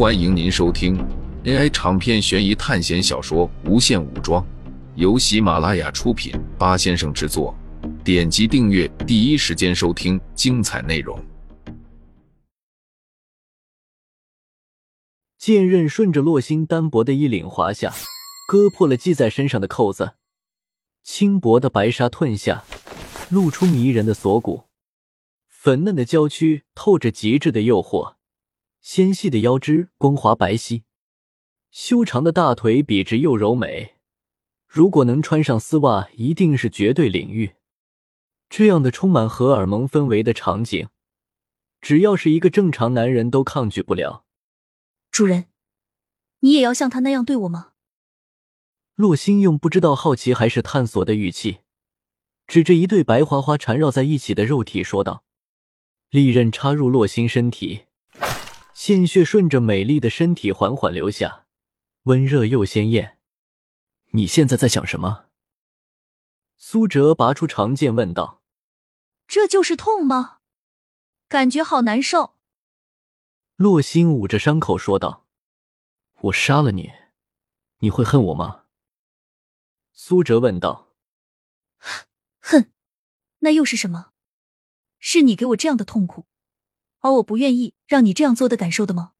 欢迎您收听 AI 长篇悬疑探险小说《无限武装》，由喜马拉雅出品，八先生制作。点击订阅，第一时间收听精彩内容。剑刃顺着洛星单薄的衣领滑下，割破了系在身上的扣子，轻薄的白纱褪下，露出迷人的锁骨，粉嫩的娇躯透着极致的诱惑。纤细的腰肢光滑白皙，修长的大腿笔直又柔美。如果能穿上丝袜，一定是绝对领域。这样的充满荷尔蒙氛围的场景，只要是一个正常男人都抗拒不了。主人，你也要像他那样对我吗？洛星用不知道好奇还是探索的语气，指着一对白花花缠绕在一起的肉体说道：“利刃插入洛星身体。”鲜血顺着美丽的身体缓缓流下，温热又鲜艳。你现在在想什么？苏哲拔出长剑问道：“这就是痛吗？感觉好难受。”洛心捂着伤口说道：“我杀了你，你会恨我吗？”苏哲问道：“恨？那又是什么？是你给我这样的痛苦？”而我不愿意让你这样做的感受的吗？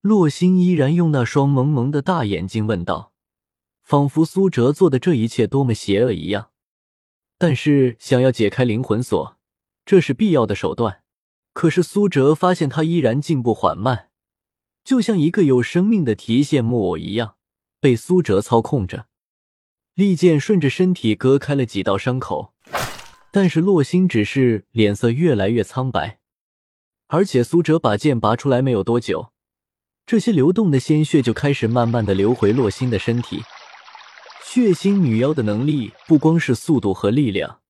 洛心依然用那双萌萌的大眼睛问道，仿佛苏哲做的这一切多么邪恶一样。但是想要解开灵魂锁，这是必要的手段。可是苏哲发现他依然进步缓慢，就像一个有生命的提线木偶一样，被苏哲操控着。利剑顺着身体割开了几道伤口，但是洛心只是脸色越来越苍白。而且苏哲把剑拔出来没有多久，这些流动的鲜血就开始慢慢的流回洛心的身体。血腥女妖的能力不光是速度和力量，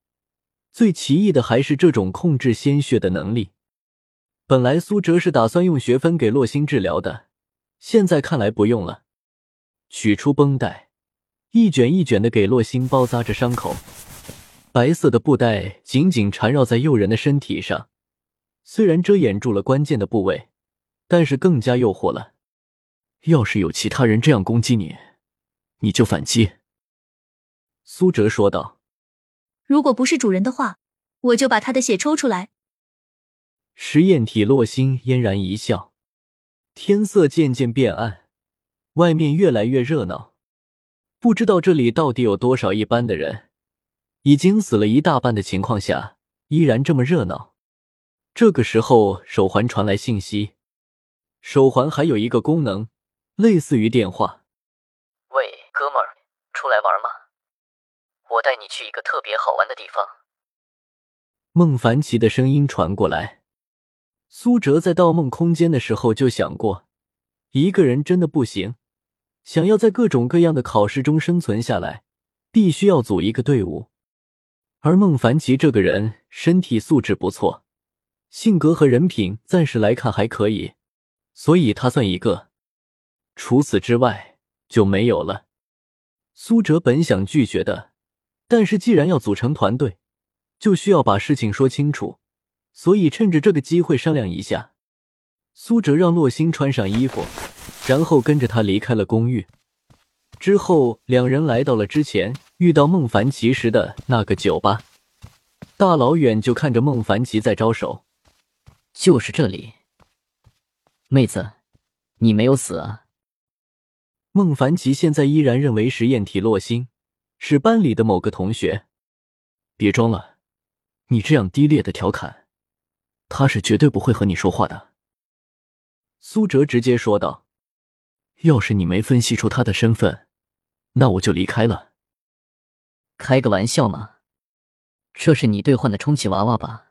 最奇异的还是这种控制鲜血的能力。本来苏哲是打算用血分给洛心治疗的，现在看来不用了。取出绷带，一卷一卷的给洛心包扎着伤口，白色的布带紧紧缠绕在诱人的身体上。虽然遮掩住了关键的部位，但是更加诱惑了。要是有其他人这样攻击你，你就反击。”苏哲说道。“如果不是主人的话，我就把他的血抽出来。”实验体洛星嫣然一笑。天色渐渐变暗，外面越来越热闹。不知道这里到底有多少一般的人，已经死了一大半的情况下，依然这么热闹。这个时候，手环传来信息。手环还有一个功能，类似于电话。喂，哥们儿，出来玩吗？我带你去一个特别好玩的地方。孟凡奇的声音传过来。苏哲在盗梦空间的时候就想过，一个人真的不行，想要在各种各样的考试中生存下来，必须要组一个队伍。而孟凡奇这个人，身体素质不错。性格和人品暂时来看还可以，所以他算一个。除此之外就没有了。苏哲本想拒绝的，但是既然要组成团队，就需要把事情说清楚，所以趁着这个机会商量一下。苏哲让洛星穿上衣服，然后跟着他离开了公寓。之后，两人来到了之前遇到孟凡奇时的那个酒吧。大老远就看着孟凡奇在招手。就是这里，妹子，你没有死啊？孟凡奇现在依然认为实验体洛星是班里的某个同学。别装了，你这样低劣的调侃，他是绝对不会和你说话的。苏哲直接说道：“要是你没分析出他的身份，那我就离开了。”开个玩笑嘛，这是你兑换的充气娃娃吧？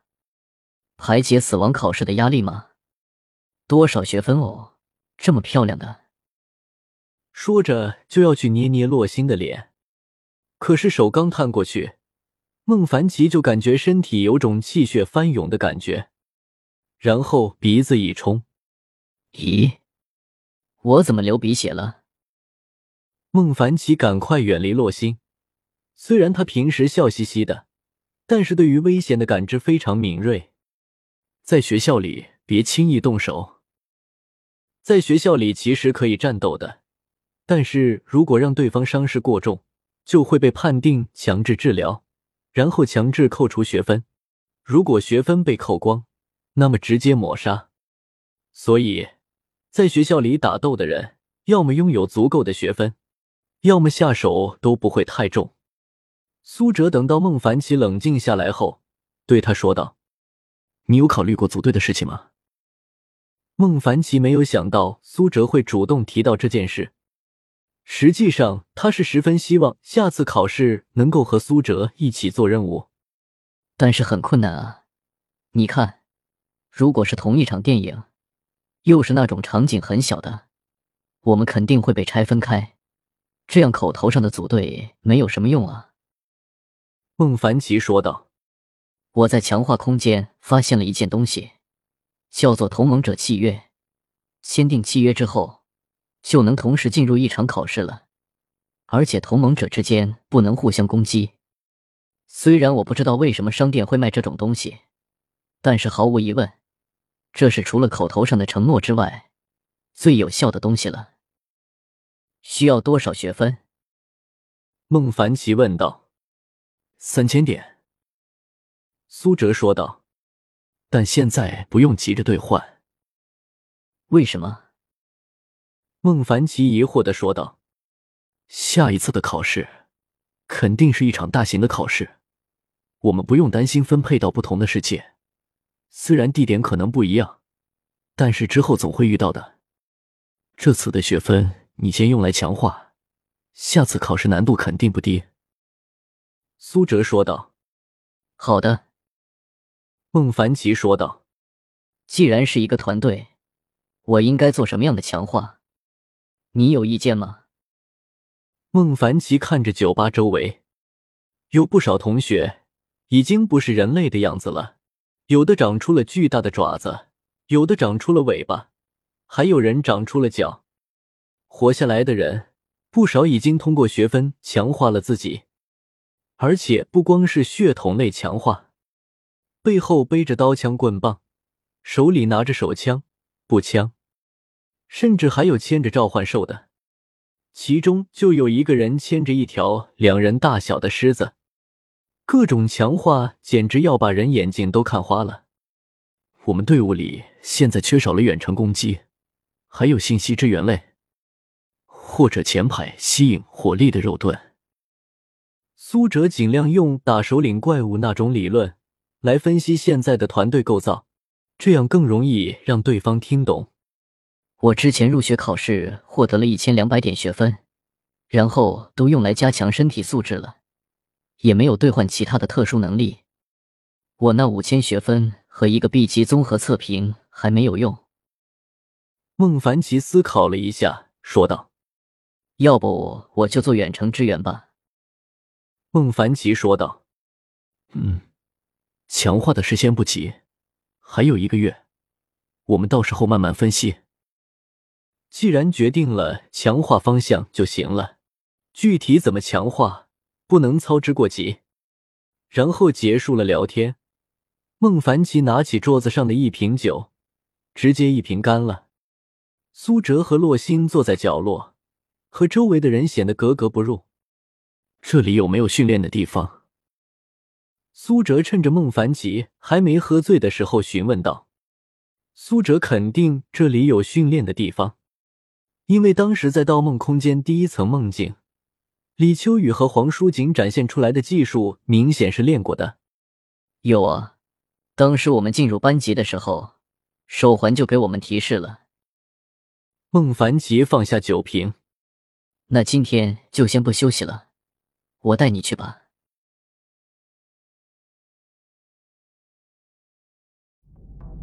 排解死亡考试的压力吗？多少学分哦？这么漂亮的，说着就要去捏捏洛星的脸，可是手刚探过去，孟凡奇就感觉身体有种气血翻涌的感觉，然后鼻子一冲，咦，我怎么流鼻血了？孟凡奇赶快远离洛星，虽然他平时笑嘻嘻的，但是对于危险的感知非常敏锐。在学校里别轻易动手。在学校里其实可以战斗的，但是如果让对方伤势过重，就会被判定强制治疗，然后强制扣除学分。如果学分被扣光，那么直接抹杀。所以，在学校里打斗的人，要么拥有足够的学分，要么下手都不会太重。苏哲等到孟凡奇冷静下来后，对他说道：“你有考虑过组队的事情吗？”孟凡奇没有想到苏哲会主动提到这件事，实际上他是十分希望下次考试能够和苏哲一起做任务，但是很困难啊。你看，如果是同一场电影。又是那种场景很小的，我们肯定会被拆分开，这样口头上的组队没有什么用啊。”孟凡奇说道。“我在强化空间发现了一件东西，叫做同盟者契约。签订契约之后，就能同时进入一场考试了，而且同盟者之间不能互相攻击。虽然我不知道为什么商店会卖这种东西，但是毫无疑问。”这是除了口头上的承诺之外，最有效的东西了。需要多少学分？孟凡奇问道。三千点。苏哲说道。但现在不用急着兑换。为什么？孟凡奇疑惑的说道。下一次的考试，肯定是一场大型的考试，我们不用担心分配到不同的世界。虽然地点可能不一样，但是之后总会遇到的。这次的学分你先用来强化，下次考试难度肯定不低。”苏哲说道。“好的。”孟凡奇说道。“既然是一个团队，我应该做什么样的强化？你有意见吗？”孟凡奇看着酒吧周围，有不少同学已经不是人类的样子了。有的长出了巨大的爪子，有的长出了尾巴，还有人长出了脚。活下来的人不少，已经通过学分强化了自己，而且不光是血统类强化，背后背着刀枪棍棒，手里拿着手枪、步枪，甚至还有牵着召唤兽的。其中就有一个人牵着一条两人大小的狮子。各种强化简直要把人眼睛都看花了。我们队伍里现在缺少了远程攻击，还有信息支援类，或者前排吸引火力的肉盾。苏哲尽量用打首领怪物那种理论来分析现在的团队构造，这样更容易让对方听懂。我之前入学考试获得了一千两百点学分，然后都用来加强身体素质了。也没有兑换其他的特殊能力，我那五千学分和一个 B 级综合测评还没有用。孟凡奇思考了一下，说道：“要不我就做远程支援吧。”孟凡奇说道：“嗯，强化的事先不急，还有一个月，我们到时候慢慢分析。既然决定了强化方向就行了，具体怎么强化？”不能操之过急，然后结束了聊天。孟凡奇拿起桌子上的一瓶酒，直接一瓶干了。苏哲和洛星坐在角落，和周围的人显得格格不入。这里有没有训练的地方？苏哲趁着孟凡奇还没喝醉的时候询问道。苏哲肯定这里有训练的地方，因为当时在盗梦空间第一层梦境。李秋雨和黄书锦展现出来的技术明显是练过的。有啊，当时我们进入班级的时候，手环就给我们提示了。孟凡奇放下酒瓶，那今天就先不休息了，我带你去吧。